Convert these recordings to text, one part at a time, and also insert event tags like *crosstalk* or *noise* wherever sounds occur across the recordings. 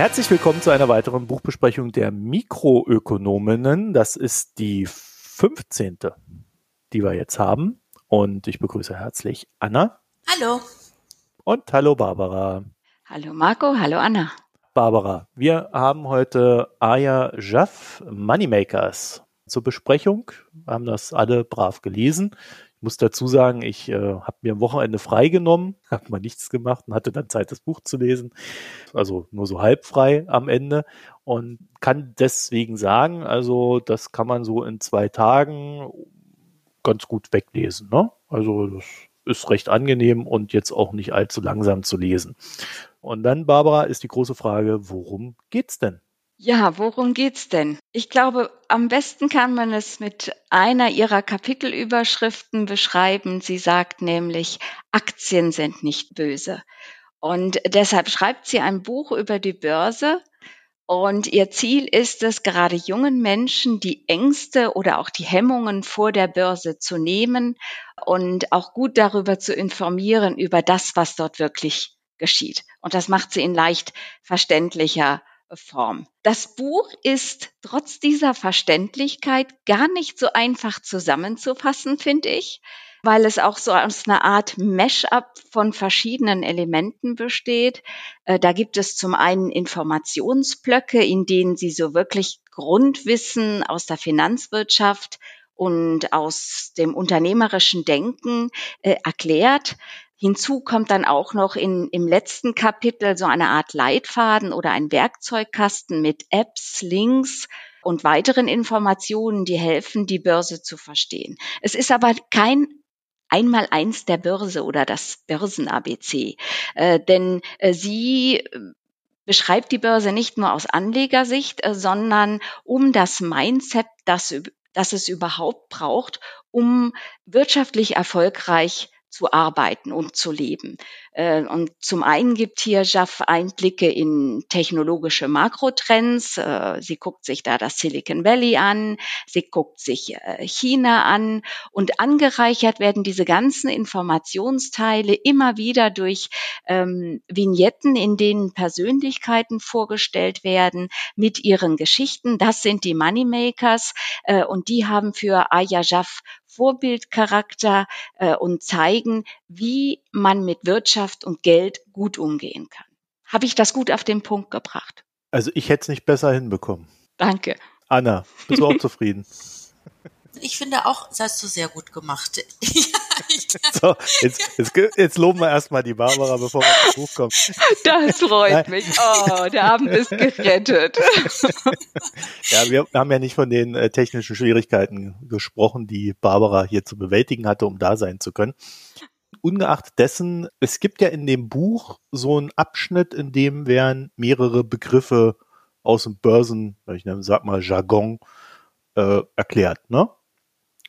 Herzlich willkommen zu einer weiteren Buchbesprechung der Mikroökonominnen. Das ist die 15. die wir jetzt haben. Und ich begrüße herzlich Anna. Hallo. Und hallo Barbara. Hallo Marco, hallo Anna. Barbara, wir haben heute Aya Jaff Moneymakers zur Besprechung. Wir haben das alle brav gelesen. Muss dazu sagen, ich äh, habe mir am Wochenende freigenommen, *laughs* habe mal nichts gemacht und hatte dann Zeit, das Buch zu lesen. Also nur so halb frei am Ende und kann deswegen sagen, also das kann man so in zwei Tagen ganz gut weglesen. Ne? Also das ist recht angenehm und jetzt auch nicht allzu langsam zu lesen. Und dann, Barbara, ist die große Frage, worum geht's denn? Ja, worum geht's denn? Ich glaube, am besten kann man es mit einer ihrer Kapitelüberschriften beschreiben. Sie sagt nämlich, Aktien sind nicht böse. Und deshalb schreibt sie ein Buch über die Börse. Und ihr Ziel ist es, gerade jungen Menschen die Ängste oder auch die Hemmungen vor der Börse zu nehmen und auch gut darüber zu informieren, über das, was dort wirklich geschieht. Und das macht sie in leicht verständlicher Form. Das Buch ist trotz dieser Verständlichkeit gar nicht so einfach zusammenzufassen, finde ich, weil es auch so aus einer Art Mesh-up von verschiedenen Elementen besteht. Äh, da gibt es zum einen Informationsblöcke, in denen Sie so wirklich Grundwissen aus der Finanzwirtschaft und aus dem unternehmerischen Denken äh, erklärt. Hinzu kommt dann auch noch in, im letzten Kapitel so eine Art Leitfaden oder ein Werkzeugkasten mit Apps, Links und weiteren Informationen, die helfen, die Börse zu verstehen. Es ist aber kein einmal eins der Börse oder das Börsen-ABC, äh, denn äh, sie äh, beschreibt die Börse nicht nur aus Anlegersicht, äh, sondern um das Mindset, das, das es überhaupt braucht, um wirtschaftlich erfolgreich zu arbeiten und zu leben. Äh, und zum einen gibt hier Jaff Einblicke in technologische Makrotrends. Äh, sie guckt sich da das Silicon Valley an, sie guckt sich äh, China an und angereichert werden diese ganzen Informationsteile immer wieder durch ähm, Vignetten, in denen Persönlichkeiten vorgestellt werden mit ihren Geschichten. Das sind die Moneymakers und die haben für Aya Jaff Vorbildcharakter äh, und zeigen, wie man mit Wirtschaft und Geld gut umgehen kann. Habe ich das gut auf den Punkt gebracht? Also ich hätte es nicht besser hinbekommen. Danke. Anna, bist du auch *laughs* zufrieden? Ich finde auch, das hast du sehr gut gemacht. *laughs* so, jetzt, jetzt, jetzt loben wir erstmal die Barbara, bevor wir ins Buch kommen. Das freut Nein. mich. Oh, der Abend ist gerettet. ja, wir haben ja nicht von den äh, technischen Schwierigkeiten gesprochen, die Barbara hier zu bewältigen hatte, um da sein zu können. Ungeachtet dessen, es gibt ja in dem Buch so einen Abschnitt, in dem werden mehrere Begriffe aus dem Börsen, ich sag mal Jargon, äh, erklärt, ne?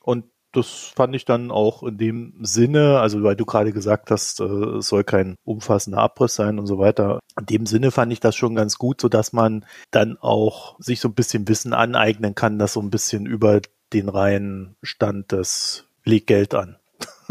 Und das fand ich dann auch in dem Sinne, also weil du gerade gesagt hast, äh, es soll kein umfassender Abriss sein und so weiter. In dem Sinne fand ich das schon ganz gut, so dass man dann auch sich so ein bisschen Wissen aneignen kann, das so ein bisschen über den reinen Stand des legt Geld an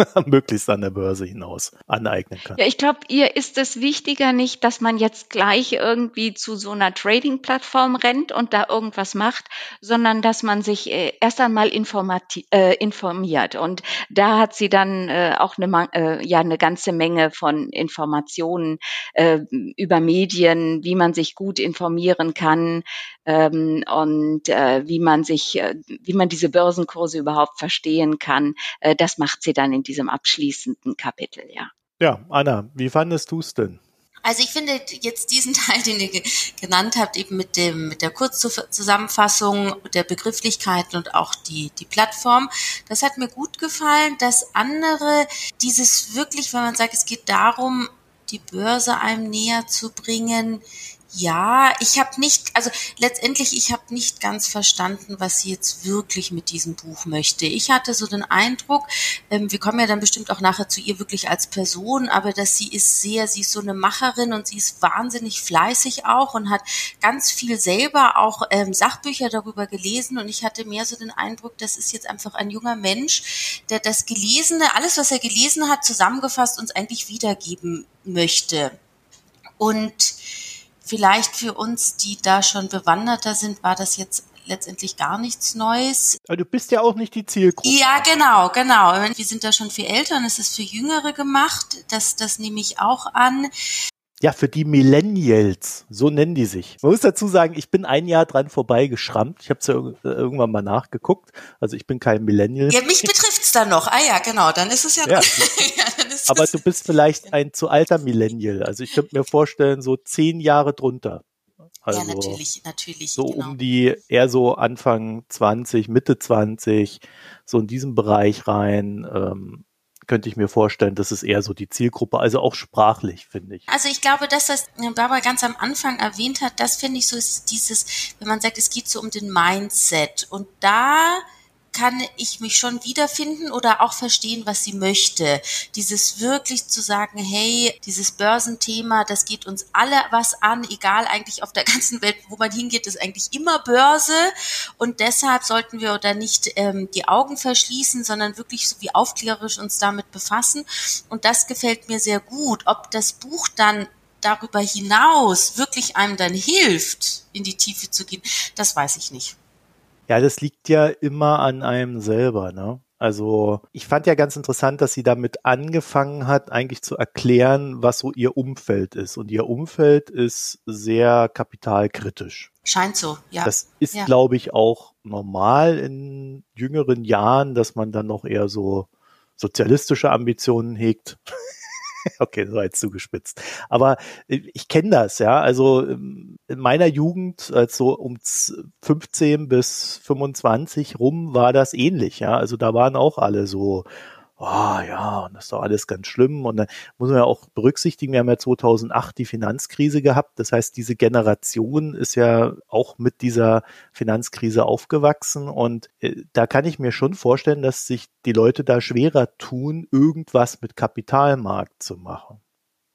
*laughs* möglichst an der Börse hinaus aneignen kann. Ja, ich glaube, ihr ist es wichtiger nicht, dass man jetzt gleich irgendwie zu so einer Trading-Plattform rennt und da irgendwas macht, sondern dass man sich äh, erst einmal äh, informiert. Und da hat sie dann äh, auch eine, äh, ja, eine ganze Menge von Informationen äh, über Medien, wie man sich gut informieren kann ähm, und äh, wie man sich, wie man diese Börsenkurse überhaupt verstehen kann. das macht sie dann in diesem abschließenden Kapitel, ja. Ja, Anna, wie fandest du es denn? Also ich finde jetzt diesen *laughs* Teil, den ihr genannt habt, eben mit dem mit der Kurzzusammenfassung der Begrifflichkeiten und auch die die Plattform, das hat mir gut gefallen. Das andere, dieses wirklich, wenn man sagt, es geht darum, die Börse einem näher zu bringen, ja, ich habe nicht, also letztendlich, ich habe nicht ganz verstanden, was sie jetzt wirklich mit diesem Buch möchte. Ich hatte so den Eindruck, ähm, wir kommen ja dann bestimmt auch nachher zu ihr wirklich als Person, aber dass sie ist sehr, sie ist so eine Macherin und sie ist wahnsinnig fleißig auch und hat ganz viel selber auch ähm, Sachbücher darüber gelesen und ich hatte mehr so den Eindruck, das ist jetzt einfach ein junger Mensch, der das Gelesene, alles, was er gelesen hat, zusammengefasst uns eigentlich wiedergeben möchte. Und vielleicht für uns, die da schon bewanderter sind, war das jetzt letztendlich gar nichts Neues. Aber du bist ja auch nicht die Zielgruppe. Ja, genau, genau. Wir sind da schon viel älter und es ist für Jüngere gemacht. Das, das nehme ich auch an. Ja, für die Millennials, so nennen die sich. Man muss dazu sagen, ich bin ein Jahr dran vorbeigeschrammt. Ich habe es ja irgendwann mal nachgeguckt. Also ich bin kein Millennial. Ja, mich betrifft's dann noch. Ah ja, genau, dann ist es ja. ja. *laughs* ja Aber du bist vielleicht ein zu alter Millennial. Also ich könnte mir vorstellen, so zehn Jahre drunter. Also ja, natürlich, natürlich. So genau. um die eher so Anfang 20, Mitte 20, so in diesem Bereich rein. Ähm, könnte ich mir vorstellen, das ist eher so die Zielgruppe, also auch sprachlich, finde ich. Also ich glaube, dass das Barbara ganz am Anfang erwähnt hat, das finde ich so ist dieses, wenn man sagt, es geht so um den Mindset und da kann ich mich schon wiederfinden oder auch verstehen, was sie möchte. Dieses wirklich zu sagen, hey, dieses Börsenthema, das geht uns alle was an, egal eigentlich auf der *laughs* ganzen Welt, wo man hingeht, ist eigentlich immer Börse und deshalb sollten wir da nicht ähm, die Augen verschließen, sondern wirklich so wie aufklärerisch uns damit befassen und das gefällt mir sehr gut. Ob das Buch dann darüber hinaus wirklich einem dann hilft, in die Tiefe zu gehen, das weiß ich nicht. Ja, das liegt ja immer an einem selber, ne? Also ich fand ja ganz interessant, dass sie damit angefangen hat, eigentlich zu erklären, was so ihr Umfeld ist. Und ihr Umfeld ist sehr kapitalkritisch. Scheint so, ja. Das ist, ja. glaube ich, auch normal in jüngeren Jahren, dass man dann noch eher so sozialistische Ambitionen hegt. *laughs* *laughs* okay, so jetzt zugespitzt. Aber äh, ich kenne das, ja. Also ähm, in meiner Jugend, also um 15 bis 25 rum, war das ähnlich, ja. Also da waren auch alle so oh ja, und das ist doch alles ganz schlimm. Und dann muss man ja auch berücksichtigen, wir haben ja 2008 die Finanzkrise gehabt. Das heißt, diese Generation ist ja auch mit dieser Finanzkrise aufgewachsen. Und äh, da kann ich mir schon vorstellen, dass sich die Leute da schwerer tun, irgendwas mit Kapitalmarkt zu machen.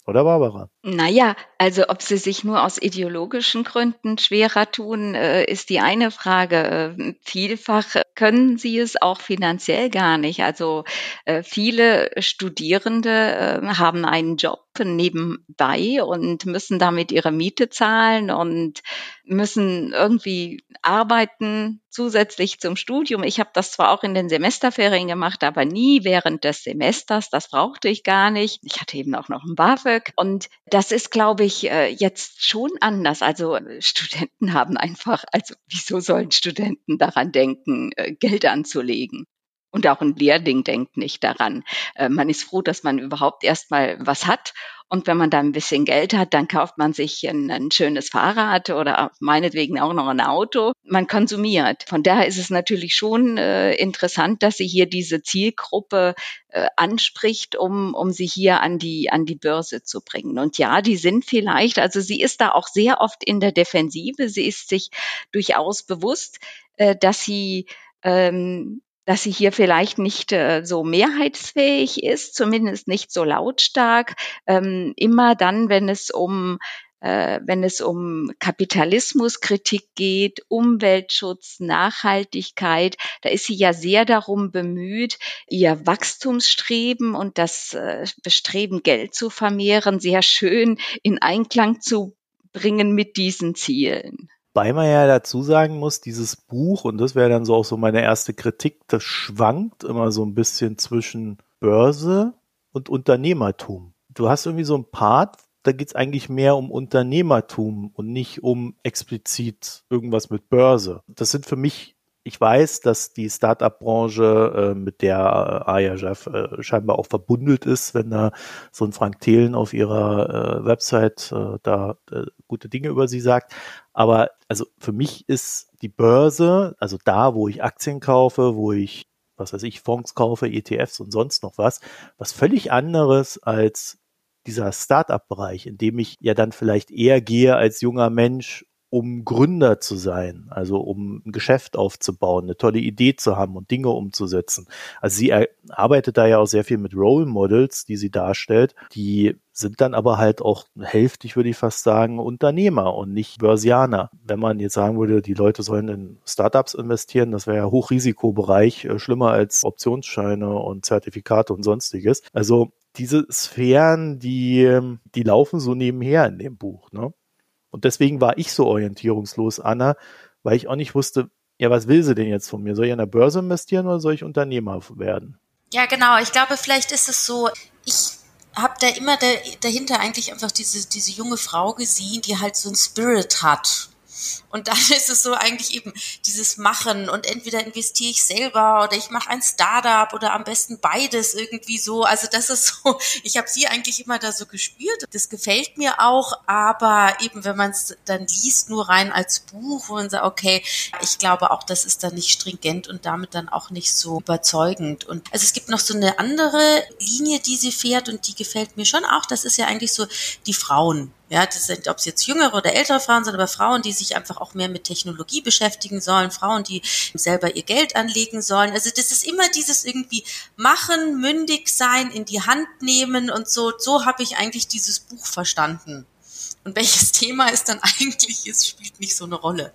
Oder Barbara? Naja, also ob sie sich nur aus ideologischen Gründen schwerer tun, äh, ist die eine Frage. Äh, vielfach können sie es auch finanziell gar nicht. Also äh, viele Studierende haben einen Job nebenbei und müssen damit ihre Miete zahlen und müssen irgendwie arbeiten zusätzlich zum Studium. Ich habe das zwar auch in den Semesterferien gemacht, aber nie während des Semesters. Das brauchte ich gar nicht. Ich hatte eben auch noch ein BAföG und das ist, glaube ich, äh, jetzt schon anders. Also Studenten haben einfach, also wieso sollen Studenten daran denken, äh, Geld anzulegen? Und auch ein Lehrling denkt nicht daran. Äh, man ist froh, dass man überhaupt erstmal was hat. Und wenn man da ein bisschen Geld hat, dann kauft man sich ein, ein, schönes Fahrrad oder meinetwegen auch noch ein Auto. Man konsumiert. Von daher ist es natürlich schon äh, interessant, dass sie hier diese Zielgruppe äh, anspricht, um, um sie hier an die, an die Börse zu bringen. Und ja, die sind vielleicht, also sie ist da auch sehr oft in der Defensive. Sie ist sich durchaus bewusst, äh, dass sie ähm, dass sie hier vielleicht nicht äh, so mehrheitsfähig ist, zumindest nicht so lautstark. Ähm, immer dann, wenn es um äh, wenn es um Kapitalismuskritik geht, Umweltschutz, Nachhaltigkeit, da ist sie ja sehr darum bemüht, ihr Wachstumsstreben und das äh, Bestreben, Geld zu vermehren, sehr schön in Einklang zu bringen mit diesen Zielen. Wobei man ja dazu sagen muss, dieses Buch, und das wäre dann so auch so meine erste Kritik, das schwankt immer so ein bisschen zwischen Börse und Unternehmertum. Du hast irgendwie so ein Part, da geht es eigentlich mehr um Unternehmertum und nicht um explizit irgendwas mit Börse. Das sind für mich ich weiß, dass die Startup-Branche, äh, mit der äh, Ayajaf äh, scheinbar auch verbundelt ist, wenn da so ein Frank Thelen auf ihrer äh, Website äh, da äh, gute Dinge über sie sagt. Aber also für mich ist die Börse, also da, wo ich Aktien kaufe, wo ich, was weiß ich, Fonds kaufe, ETFs und sonst noch was, was völlig anderes als dieser Startup-Bereich, in dem ich ja dann vielleicht eher gehe als junger Mensch um Gründer zu sein, also um ein Geschäft aufzubauen, eine tolle Idee zu haben und Dinge umzusetzen. Also sie arbeitet da ja auch sehr viel mit Role Models, die sie darstellt, die sind dann aber halt auch hälftig, würde ich fast sagen, Unternehmer und nicht Börsianer. Wenn man jetzt sagen würde, die Leute sollen in Startups investieren, das wäre ja Hochrisikobereich, äh, schlimmer als Optionsscheine und Zertifikate und sonstiges. Also diese Sphären, die, die laufen so nebenher in dem Buch, ne? Und deswegen war ich so orientierungslos, Anna, weil ich auch nicht wusste, ja, was will sie denn jetzt von mir? Soll ich an der Börse investieren oder soll ich Unternehmer werden? Ja, genau. Ich glaube, vielleicht ist es so, ich habe da immer dahinter eigentlich einfach diese, diese junge Frau gesehen, die halt so ein Spirit hat. Und dann *laughs* ist es so eigentlich eben dieses Machen und entweder investiere ich selber oder ich mache ein Startup oder am besten beides irgendwie so. Also das ist so, *laughs* ich habe sie eigentlich immer da so gespürt. Das gefällt mir auch, aber eben wenn man es dann liest, nur rein als Buch und sagt, okay, ich glaube auch, das ist dann nicht stringent und damit dann auch nicht so überzeugend. Und also es gibt noch so eine andere Linie, die sie fährt und die gefällt mir schon auch. Das ist ja eigentlich so die Frauen. Ja, das sind, ob es jetzt jüngere oder ältere Frauen sind, aber Frauen, die sich einfach auch mehr mit Technologie beschäftigen sollen, Frauen, die selber ihr Geld anlegen sollen. Also das ist immer dieses irgendwie machen, mündig sein, in die Hand nehmen und so. So habe ich eigentlich dieses Buch verstanden. Und welches *laughs* Thema es dann eigentlich ist, spielt nicht so eine Rolle.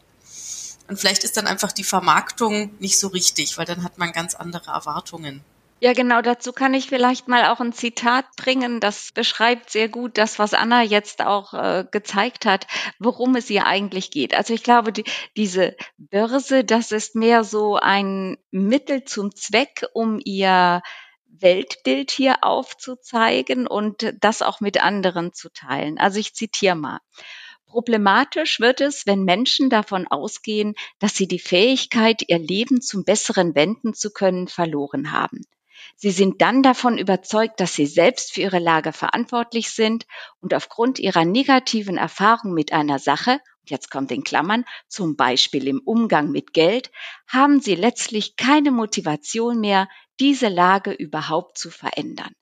Und vielleicht ist dann einfach die Vermarktung nicht so richtig, weil dann hat man ganz andere Erwartungen. Ja, genau, dazu kann ich vielleicht mal auch ein Zitat bringen. Das beschreibt sehr gut das, was Anna jetzt auch äh, gezeigt hat, worum es ihr eigentlich geht. Also ich glaube, die, diese Börse, das ist mehr so ein Mittel zum Zweck, um ihr Weltbild hier aufzuzeigen und das auch mit anderen zu teilen. Also ich zitiere mal. Problematisch wird es, wenn Menschen davon ausgehen, dass sie die Fähigkeit, ihr Leben zum Besseren wenden zu können, verloren haben. Sie sind dann davon überzeugt, dass sie selbst für ihre Lage verantwortlich sind und aufgrund ihrer negativen Erfahrung mit einer Sache, jetzt kommt in Klammern, zum Beispiel im Umgang mit Geld, haben sie letztlich keine Motivation mehr, diese Lage überhaupt zu verändern.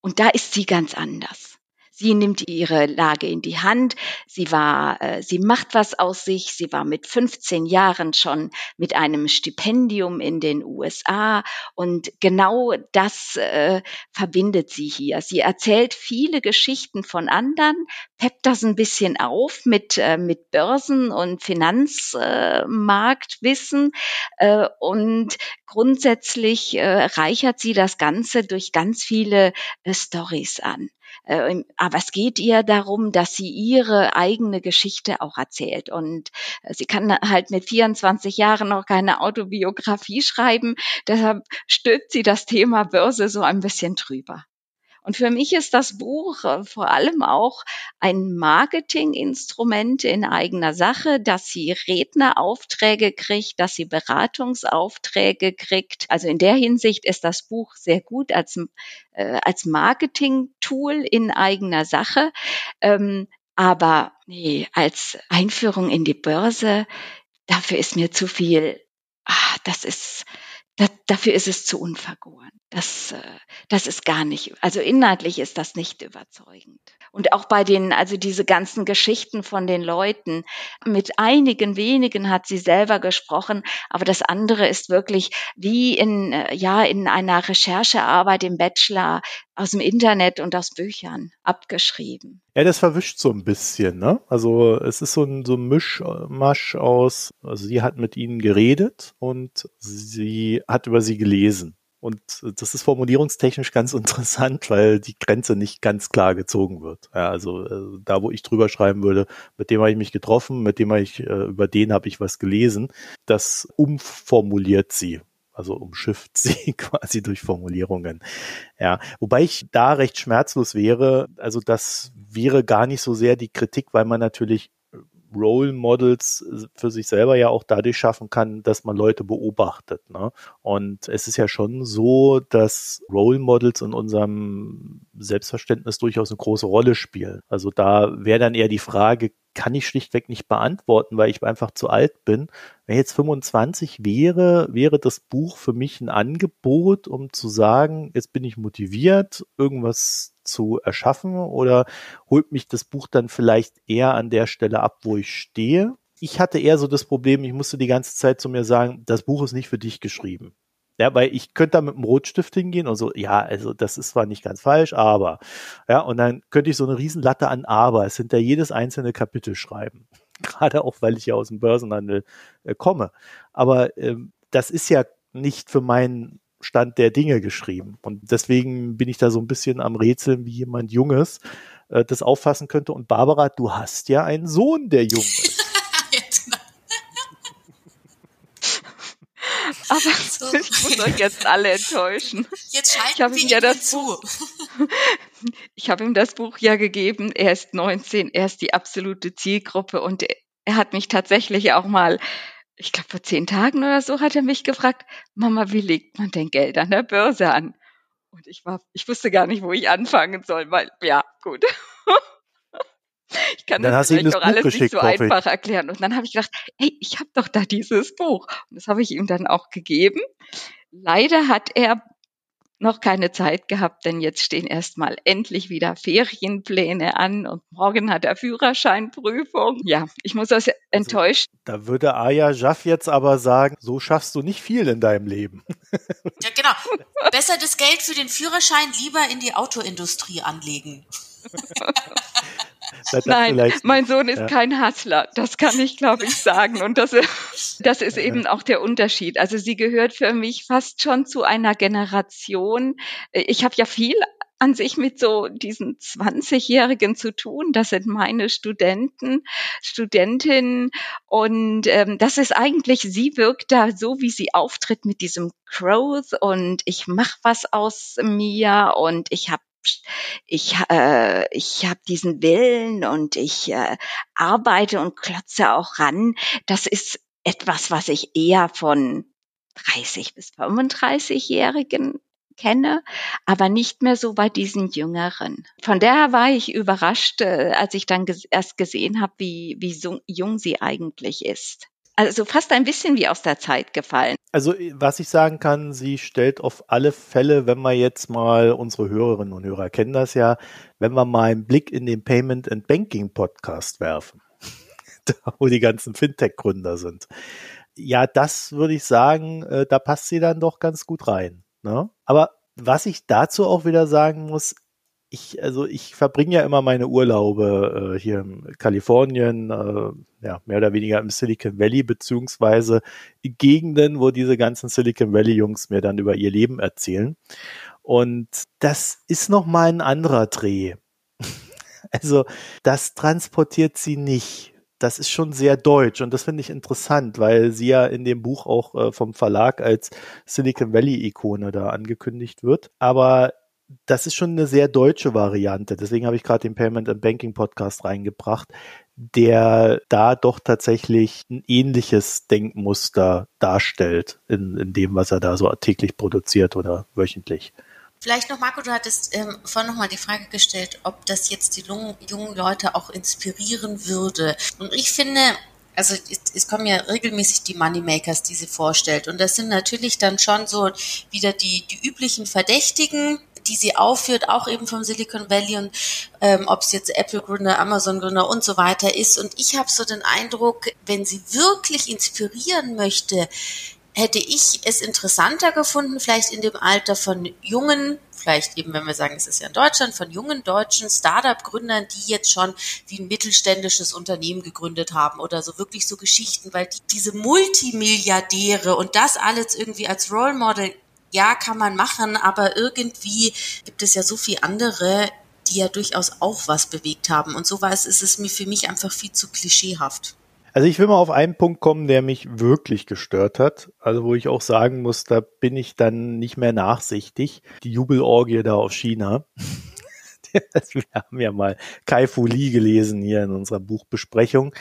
Und da ist sie ganz anders. Sie nimmt ihre Lage in die Hand. Sie war, äh, sie macht was aus sich. Sie war mit 15 Jahren schon mit einem Stipendium in den USA und genau das äh, verbindet sie hier. Sie erzählt viele Geschichten von anderen, peppt das ein bisschen auf mit äh, mit Börsen und Finanzmarktwissen äh, und grundsätzlich äh, reichert sie das Ganze durch ganz viele äh, Stories an. Äh, aber es geht ihr darum, dass sie ihre eigene Geschichte auch erzählt. Und äh, sie kann halt mit 24 Jahren noch keine Autobiografie schreiben. Deshalb stülpt sie das Thema Börse so ein bisschen drüber. Und für mich ist das Buch äh, vor allem auch ein Marketinginstrument in eigener Sache, dass sie Redneraufträge kriegt, dass sie Beratungsaufträge kriegt. Also in der Hinsicht ist das Buch sehr gut als, äh, als Marketing-Tool in eigener Sache. Ähm, aber nee, als Einführung in die Börse, dafür ist mir zu viel, ach, das ist, da, dafür ist es zu unvergoren. Das, äh, das ist gar nicht, also inhaltlich ist das nicht überzeugend. Und auch bei den, also diese ganzen Geschichten von den Leuten, mit einigen wenigen hat sie selber gesprochen, aber das andere ist wirklich wie in, äh, ja, in einer Recherchearbeit im Bachelor aus dem Internet und aus Büchern abgeschrieben. Ja, das verwischt so ein bisschen, ne? Also es ist so ein, so ein Mischmasch aus, also sie hat mit ihnen geredet und sie hat über sie gelesen. Und das ist formulierungstechnisch ganz *laughs* interessant, weil die Grenze nicht ganz klar gezogen wird. Ja, also äh, da, wo ich drüber schreiben würde, mit dem habe ich mich getroffen, mit dem habe ich, äh, über den habe ich was gelesen, das umformuliert sie. Also umschifft *laughs* sie quasi durch Formulierungen. Ja, wobei ich da recht schmerzlos wäre. Also das wäre gar nicht so sehr die Kritik, weil man natürlich Role Models äh, für sich selber ja auch dadurch schaffen kann, dass man Leute beobachtet. Ne? Und es ist ja schon so, dass Role Models in unserem Selbstverständnis durchaus eine große Rolle spielen. Also da wäre dann eher die Frage, kann ich schlichtweg nicht beantworten, weil ich einfach zu alt bin. Wenn ich jetzt 25 wäre, wäre das Buch für mich ein Angebot, um zu sagen, jetzt bin ich motiviert, irgendwas zu erschaffen oder holt mich das Buch dann vielleicht eher an der Stelle ab, wo ich stehe. Ich hatte eher so das Problem, ich musste die ganze Zeit zu mir sagen, das Buch ist nicht für dich geschrieben. Ja, weil ich könnte da mit einem Rotstift hingehen und so, ja, also das ist zwar nicht ganz falsch, aber, ja, und dann könnte ich so eine Riesenlatte an Aber es hinter jedes einzelne Kapitel schreiben. *laughs* Gerade auch, weil ich ja aus dem Börsenhandel äh, komme. Aber ähm, das ist ja nicht für meinen Stand der Dinge geschrieben. Und deswegen bin ich da so ein bisschen am Rätseln, wie jemand Junges äh, das auffassen könnte. Und Barbara, du hast ja einen Sohn, der jung ist. *laughs* Aber *laughs* so. ich muss euch jetzt alle enttäuschen. Jetzt schalten ich ihm ja das zu. Buch, *laughs* ich habe ihm das Buch ja gegeben. Er ist 19, er ist die absolute Zielgruppe und er hat mich tatsächlich auch mal, ich glaube vor zehn Tagen oder so, hat er mich gefragt, Mama, wie legt man denn Geld an der Börse an? Und ich war, ich wusste gar nicht, wo ich anfangen soll, weil, ja, gut. *laughs* *laughs* Ich kann dann das vielleicht auch alles nicht so einfach erklären. Und dann habe ich gedacht, hey, ich habe doch da dieses Buch. Und das habe ich ihm dann auch gegeben. Leider hat er noch keine Zeit gehabt, denn jetzt stehen erstmal endlich wieder Ferienpläne an und morgen hat er Führerscheinprüfung. Ja, ich muss aus enttäuscht. Also, da würde Aya Jaff jetzt aber sagen, so schaffst du nicht viel in deinem Leben. Ja, genau. Besser das Geld für den Führerschein lieber in die Autoindustrie anlegen. *laughs* Nein, mein Sohn ist ja. kein Hustler. Das kann ich, glaube ich, sagen. Und das, *laughs* das ist eben auch der Unterschied. Also sie gehört für mich fast schon zu einer Generation. Ich habe ja viel an sich mit so diesen 20-Jährigen zu tun. Das sind meine Studenten, Studentinnen. Und ähm, das ist eigentlich, sie wirkt da so, wie sie auftritt mit diesem Growth und ich mache was aus mir und ich habe ich, äh, ich habe diesen Willen und ich äh, arbeite und klotze auch ran. Das ist etwas, was ich eher von 30 bis 35-Jährigen kenne, aber nicht mehr so bei diesen Jüngeren. Von daher war ich überrascht, äh, als ich dann erst gesehen habe, wie, wie so jung sie eigentlich ist. Also fast ein bisschen wie aus der Zeit gefallen. Also was ich sagen kann, sie stellt auf alle Fälle, wenn wir jetzt mal, unsere Hörerinnen und Hörer kennen das ja, wenn wir mal einen Blick in den Payment and Banking Podcast werfen, *laughs* da wo die ganzen Fintech-Gründer sind. Ja, das würde ich sagen, äh, da passt sie dann doch ganz gut rein. Ne? Aber was ich dazu auch wieder sagen muss, ich, also ich verbringe ja immer meine Urlaube äh, hier in Kalifornien, äh, ja, mehr oder weniger im Silicon Valley, beziehungsweise Gegenden, wo diese ganzen Silicon Valley Jungs mir dann über ihr Leben erzählen. Und das ist nochmal ein anderer Dreh. *laughs* also, das transportiert sie nicht. Das ist schon sehr deutsch und das finde ich interessant, weil sie ja in dem Buch auch äh, vom Verlag als Silicon Valley Ikone da angekündigt wird. Aber das ist schon eine sehr deutsche Variante. Deswegen habe ich gerade den Payment and Banking Podcast reingebracht, der da doch tatsächlich ein ähnliches Denkmuster darstellt in, in dem, was er da so täglich produziert oder wöchentlich. Vielleicht noch, Marco, du hattest ähm, vorhin nochmal die Frage gestellt, ob das jetzt die jungen Leute auch inspirieren würde. Und ich finde, also es, es, kommen ja regelmäßig die Moneymakers, die sie vorstellt. Und das sind natürlich dann schon so wieder die, die üblichen Verdächtigen, die sie aufführt, auch eben vom Silicon Valley und ähm, ob es jetzt Apple-Gründer, Amazon-Gründer und so weiter ist. Und ich habe so den Eindruck, wenn sie wirklich inspirieren möchte, hätte ich es interessanter gefunden, vielleicht in dem Alter von jungen, vielleicht eben, wenn wir sagen, es ist ja in Deutschland, von jungen deutschen Startup-Gründern, die jetzt schon wie ein mittelständisches Unternehmen gegründet haben oder so wirklich so Geschichten, weil die, diese Multimilliardäre und das alles irgendwie als Role Model ja, kann man machen, aber irgendwie gibt es ja so viele andere, die ja durchaus auch was bewegt haben. Und so war es, ist es mir für mich einfach viel zu klischeehaft. Also ich will mal auf einen Punkt kommen, der mich wirklich gestört hat. Also wo ich auch sagen muss, da bin ich dann nicht mehr nachsichtig. Die Jubelorgie da auf China. *laughs* Wir haben ja mal Kai Fu Li gelesen hier in unserer Buchbesprechung.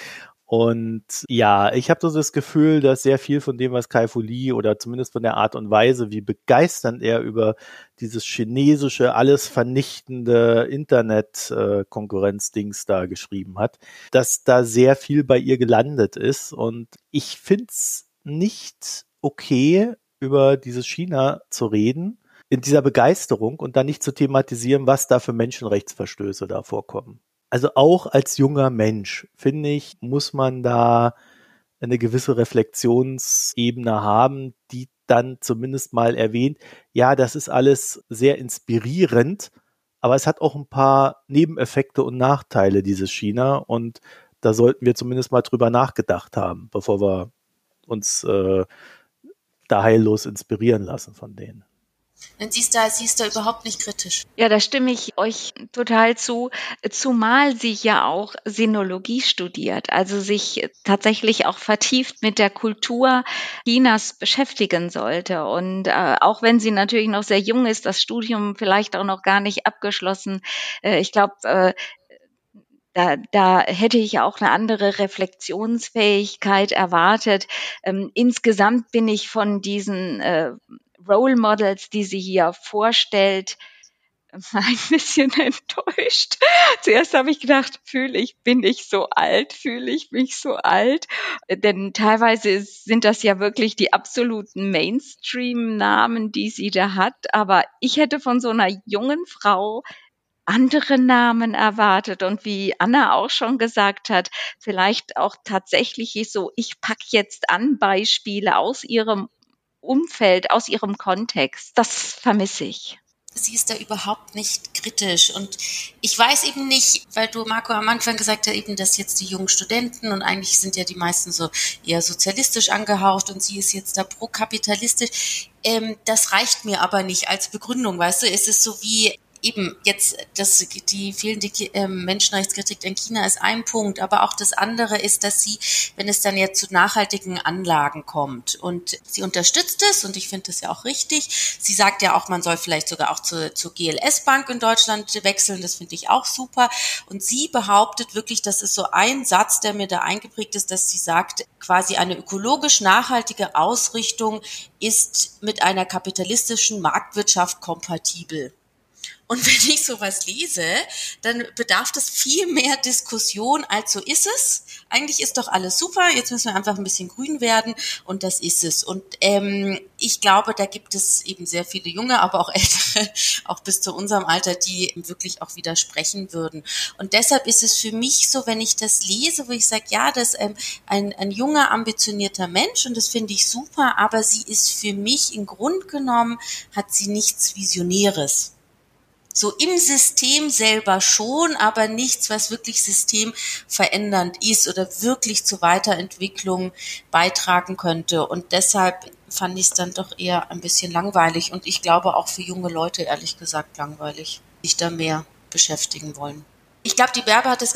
Und ja, ich habe so das Gefühl, dass sehr viel von dem, was Kai Fu Lee oder zumindest von der Art und Weise, wie begeisternd er über dieses chinesische, alles vernichtende Internet-Konkurrenzdings da geschrieben hat, dass da sehr viel bei ihr gelandet ist. Und ich find's nicht okay, über dieses China zu reden, in dieser Begeisterung und dann nicht zu thematisieren, was da für Menschenrechtsverstöße da vorkommen also auch als junger Mensch, finde ich, muss man da eine gewisse Reflexionsebene haben, die dann zumindest mal erwähnt, ja, das ist alles sehr inspirierend, aber es hat auch ein paar Nebeneffekte und Nachteile, dieses China. Und da sollten wir zumindest mal drüber nachgedacht haben, bevor wir uns äh, da heillos inspirieren lassen von denen. Denn sie ist da, sie ist da überhaupt nicht kritisch. Ja, da stimme ich euch total zu, zumal sie ja auch Sinologie studiert, also sich tatsächlich auch vertieft mit der Kultur Chinas beschäftigen sollte. Und äh, auch wenn sie natürlich noch sehr jung ist, das Studium vielleicht auch noch gar nicht abgeschlossen, äh, ich glaube, äh, da, da hätte ich auch eine andere Reflexionsfähigkeit erwartet. Ähm, insgesamt bin ich von diesen äh, Role Models, die sie hier vorstellt, *laughs* ein bisschen enttäuscht. Zuerst habe ich gedacht, fühle ich, bin ich so alt, fühle ich mich so alt. Denn teilweise sind das ja wirklich die absoluten Mainstream-Namen, die sie da hat. Aber ich hätte von so einer jungen Frau andere Namen erwartet und wie Anna auch schon gesagt hat, vielleicht auch tatsächlich so, ich pack jetzt an Beispiele aus ihrem Umfeld, aus ihrem Kontext. Das vermisse ich sie ist da überhaupt nicht kritisch. Und ich weiß eben nicht, weil du, Marco, am Anfang gesagt hast, eben, dass jetzt die jungen Studenten und eigentlich sind ja die meisten so eher sozialistisch angehaucht und sie ist jetzt da prokapitalistisch. Ähm, das reicht mir aber nicht als Begründung, weißt du? Es ist so wie, eben jetzt das, die fehlende äh, Menschenrechtskritik in China ist ein Punkt, aber auch das andere ist, dass sie, wenn es dann jetzt zu nachhaltigen Anlagen kommt und sie unterstützt es und ich finde das ja auch richtig. Sie sagt ja auch, man soll vielleicht sogar auch zur, zur GLS Bank in Deutschland wechseln, das finde ich auch super. Und sie behauptet wirklich, das ist so ein Satz, der mir da eingeprägt ist, dass sie sagt, quasi eine ökologisch nachhaltige Ausrichtung ist mit einer kapitalistischen Marktwirtschaft kompatibel. Und *laughs* wenn ich sowas lese, dann bedarf das viel mehr Diskussion, als so ist es. Eigentlich ist doch alles super, jetzt müssen wir einfach ein bisschen grün werden und das ist es. Und ähm, ich glaube, da gibt es eben sehr viele junge, aber auch *laughs* ältere, auch bis zu unserem Alter, die wirklich auch widersprechen würden. Und deshalb ist es für mich so, wenn ich das lese, wo ich sage, ja, das ist ähm, ein, ein junger, ambitionierter Mensch und das finde ich super, aber sie ist für mich im Grund genommen, hat sie nichts Visionäres. So im System selber schon, aber nichts, was wirklich systemverändernd ist oder wirklich zur Weiterentwicklung beitragen könnte. Und deshalb fand ich es dann doch eher ein bisschen langweilig und ich glaube auch für junge Leute ehrlich gesagt langweilig, sich da mehr beschäftigen wollen. Ich glaube, die Berber hat es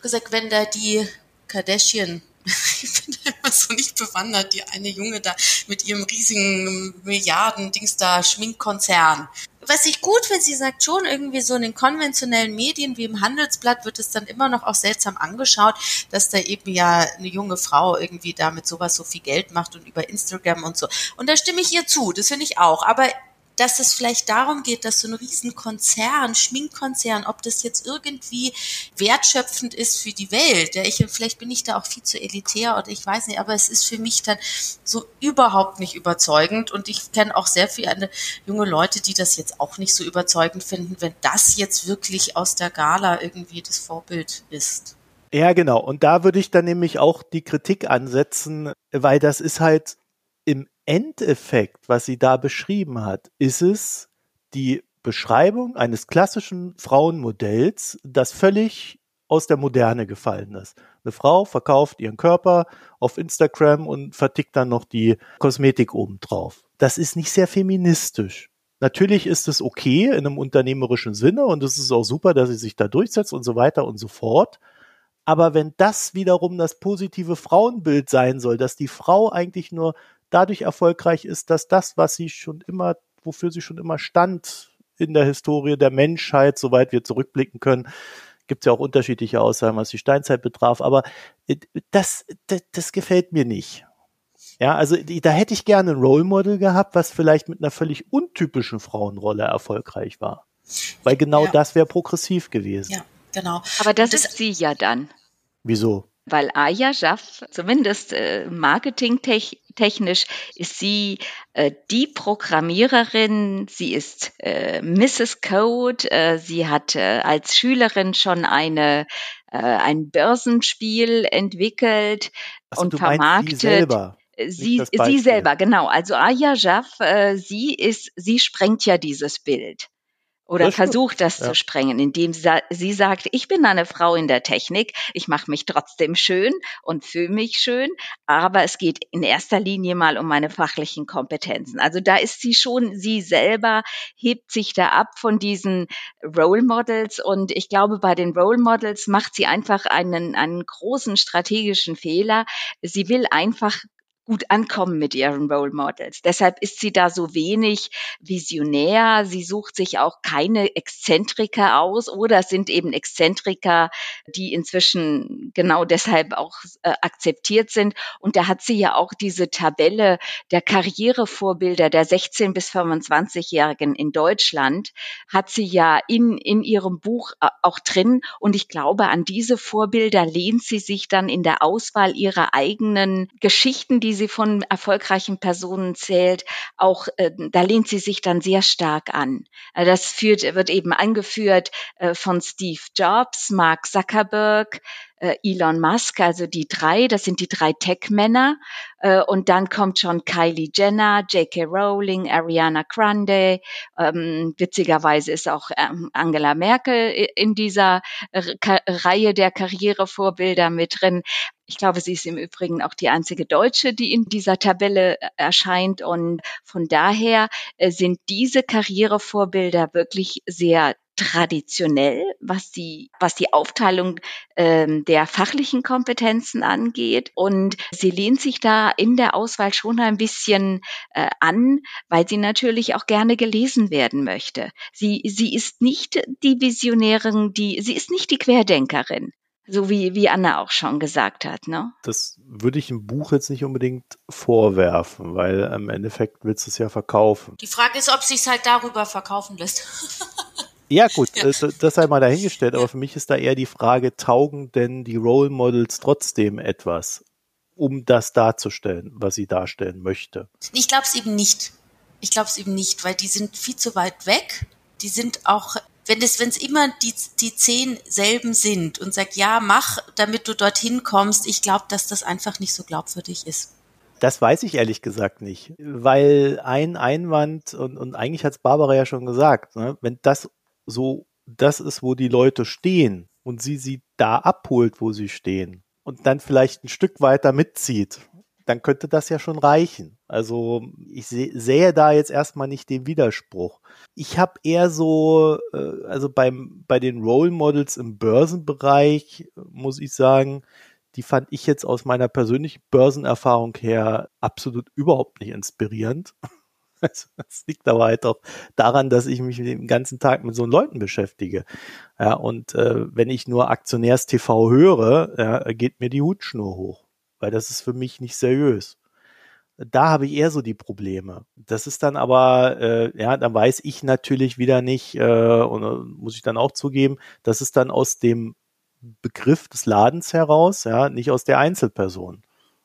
gesagt, wenn da die Kardashian *laughs* ich bin da immer so nicht bewandert, die eine Junge da mit ihrem riesigen Milliarden-Dings da Schminkkonzern. Was ich gut finde, sie sagt schon irgendwie so in den konventionellen Medien wie im Handelsblatt wird es dann immer noch auch seltsam angeschaut, dass da eben ja eine junge Frau irgendwie da mit sowas so viel Geld macht und über Instagram und so. Und da stimme ich ihr zu, das finde ich auch. Aber dass es vielleicht darum geht, dass so ein Riesenkonzern, Schminkkonzern, ob das jetzt irgendwie wertschöpfend ist für die Welt. Ja, ich, vielleicht bin ich da auch viel zu elitär oder ich weiß nicht, aber es ist für mich dann so überhaupt nicht überzeugend und ich kenne auch sehr viele junge Leute, die das jetzt auch nicht so überzeugend finden, wenn das jetzt wirklich aus der Gala irgendwie das Vorbild ist. Ja, genau. Und da würde ich dann nämlich auch die Kritik ansetzen, weil das ist halt im Endeffekt, was sie da beschrieben hat, ist es die Beschreibung eines klassischen Frauenmodells, das völlig aus der Moderne gefallen ist. Eine Frau verkauft ihren Körper auf Instagram und vertickt dann noch die Kosmetik obendrauf. Das ist nicht sehr feministisch. Natürlich ist es okay in einem unternehmerischen Sinne und es ist auch super, dass sie sich da durchsetzt und so weiter und so fort. Aber wenn das wiederum das positive Frauenbild sein soll, dass die Frau eigentlich nur dadurch erfolgreich ist, dass das, was sie schon immer, wofür sie schon immer stand in der Historie der Menschheit, soweit wir zurückblicken können, gibt es ja auch unterschiedliche Aussagen, was die Steinzeit betraf, aber äh, das, das, das gefällt mir nicht. Ja, also da hätte ich gerne ein Role Model gehabt, was vielleicht mit einer völlig untypischen Frauenrolle erfolgreich war. Weil genau ja. das wäre progressiv gewesen. Ja, genau. Aber das, das ist sie ja dann. Wieso? Weil Aya Jaff, zumindest äh, marketingtechnisch, ist sie äh, die Programmiererin, sie ist äh, Mrs. Code, äh, sie hat äh, als Schülerin schon eine, äh, ein Börsenspiel entwickelt also, und vermarktet. Sie selber. Sie, sie selber, genau. Also Aya Jaff, äh, sie ist, sie sprengt ja dieses Bild. Oder das versucht das ja. zu sprengen, indem sie sagt, ich bin eine Frau in der Technik, ich mache mich trotzdem schön und fühle mich schön, aber es geht in erster Linie mal um meine fachlichen Kompetenzen. Also da ist sie schon, sie selber hebt sich da ab von diesen Role Models und ich glaube, bei den Role Models macht sie einfach einen, einen großen strategischen Fehler. Sie will einfach gut ankommen mit ihren Role Models. Deshalb ist sie da so wenig visionär. Sie sucht sich auch keine Exzentriker aus oder sind eben Exzentriker, die inzwischen genau deshalb auch äh, akzeptiert sind. Und da hat sie ja auch diese Tabelle der Karrierevorbilder der 16 bis 25-Jährigen in Deutschland, hat sie ja in, in ihrem Buch äh, auch drin. Und ich glaube, an diese Vorbilder lehnt sie sich dann in der Auswahl ihrer eigenen Geschichten, die sie von erfolgreichen Personen zählt, auch äh, da lehnt sie sich dann sehr stark an. Also das führt, wird eben angeführt äh, von Steve Jobs, Mark Zuckerberg, äh, Elon Musk, also die drei, das sind die drei Tech-Männer. Äh, und dann kommt schon Kylie Jenner, J.K. Rowling, Ariana Grande. Ähm, witzigerweise ist auch ähm, Angela Merkel in dieser Reihe der Karrierevorbilder mit drin. Ich glaube, sie ist im Übrigen auch die einzige Deutsche, die in dieser Tabelle äh, erscheint. Und von daher äh, sind diese Karrierevorbilder wirklich sehr traditionell, was die, was die Aufteilung ähm, der fachlichen Kompetenzen angeht. Und sie lehnt sich da in der Auswahl schon ein bisschen äh, an, weil sie natürlich auch gerne gelesen werden möchte. Sie, sie ist nicht die Visionärin, die, sie ist nicht die Querdenkerin. So wie, wie Anna auch schon gesagt hat, ne? Das würde ich im Buch jetzt nicht unbedingt vorwerfen, weil im Endeffekt willst du es ja verkaufen. Die Frage ist, ob sich halt darüber verkaufen lässt. *laughs* Ja, gut, ja. Das, sei mal dahingestellt, aber für mich ist da eher die Frage, taugen denn die Role Models trotzdem etwas, um das darzustellen, was sie darstellen möchte? Ich glaube es eben nicht. Ich glaube es eben nicht, weil die sind viel zu weit weg. Die sind auch, wenn es, wenn es immer die, die zehn selben sind und sagt, ja, mach, damit du dorthin kommst, ich glaube, dass das einfach nicht so glaubwürdig ist. Das weiß ich ehrlich gesagt nicht, weil ein Einwand, und, und eigentlich hat es Barbara ja schon gesagt, ne, wenn das so das ist, wo die Leute stehen und sie sie da abholt, wo sie stehen und dann vielleicht ein Stück weiter mitzieht, dann könnte das ja schon reichen. Also ich sehe da jetzt erstmal nicht den Widerspruch. Ich habe eher so, äh, also beim, bei den Role Models im Börsenbereich, muss ich sagen, die fand ich jetzt aus meiner persönlichen Börsenerfahrung her absolut überhaupt nicht inspirierend. *laughs* Das liegt aber halt auch daran, dass ich mich den ganzen Tag mit so Leuten beschäftige. Ja, und äh, wenn ich nur Aktionärs-TV höre, ja, geht mir die Hutschnur hoch, weil das ist für mich nicht seriös. Da habe ich eher so die Probleme. Das ist dann aber, äh, ja, dann weiß ich natürlich wieder nicht, äh, und äh, muss ich dann auch zugeben, das ist dann aus dem Begriff des Ladens heraus, ja, nicht aus der Einzelperson.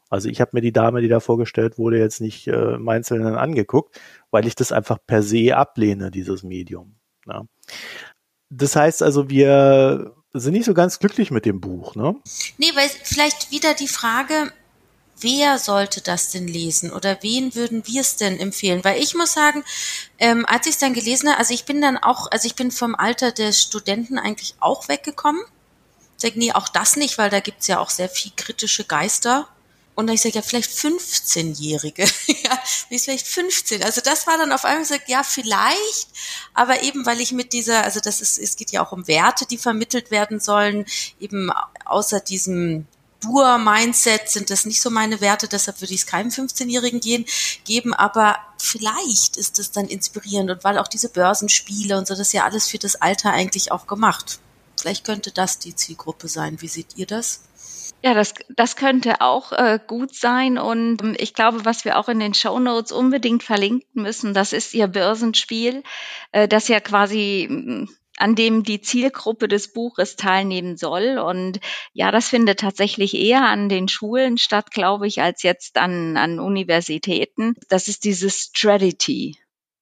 Also ich habe mir die Dame, die da vorgestellt wurde, jetzt nicht äh, im Einzelnen angeguckt, weil ich das einfach per se ablehne, dieses Medium. Ja. Das heißt also, wir sind nicht so ganz glücklich mit dem Buch, ne? Nee, weil vielleicht wieder die Frage, wer sollte das denn lesen oder wen würden wir es denn empfehlen? Weil ich muss sagen, ähm, als ich es dann gelesen habe, also ich bin dann auch, also ich bin vom Alter des Studenten eigentlich auch weggekommen. Ich denke, nee, auch das nicht, weil da gibt's ja auch sehr viel kritische Geister und dann ich sage, ja, vielleicht 15-Jährige. *laughs* ja, wie vielleicht 15. Also das war dann auf einmal gesagt, ja, vielleicht, aber eben weil ich mit dieser, also das ist, es geht ja auch um Werte, die vermittelt werden sollen, eben außer diesem Dur-Mindset sind das nicht so meine Werte, deshalb würde ich es keinem 15-Jährigen geben, aber vielleicht ist es dann inspirierend und weil auch diese Börsenspiele und so, das ist ja alles für das Alter eigentlich auch gemacht. Vielleicht könnte das die Zielgruppe sein. Wie seht ihr das? Ja, das, das könnte auch äh, gut sein. Und ähm, ich glaube, was wir auch in den Show Notes unbedingt verlinken müssen, das ist Ihr Börsenspiel, äh, das ja quasi mm, an dem die Zielgruppe des Buches teilnehmen soll. Und ja, das findet tatsächlich eher an den Schulen statt, glaube ich, als jetzt an, an Universitäten. Das ist dieses Strategy.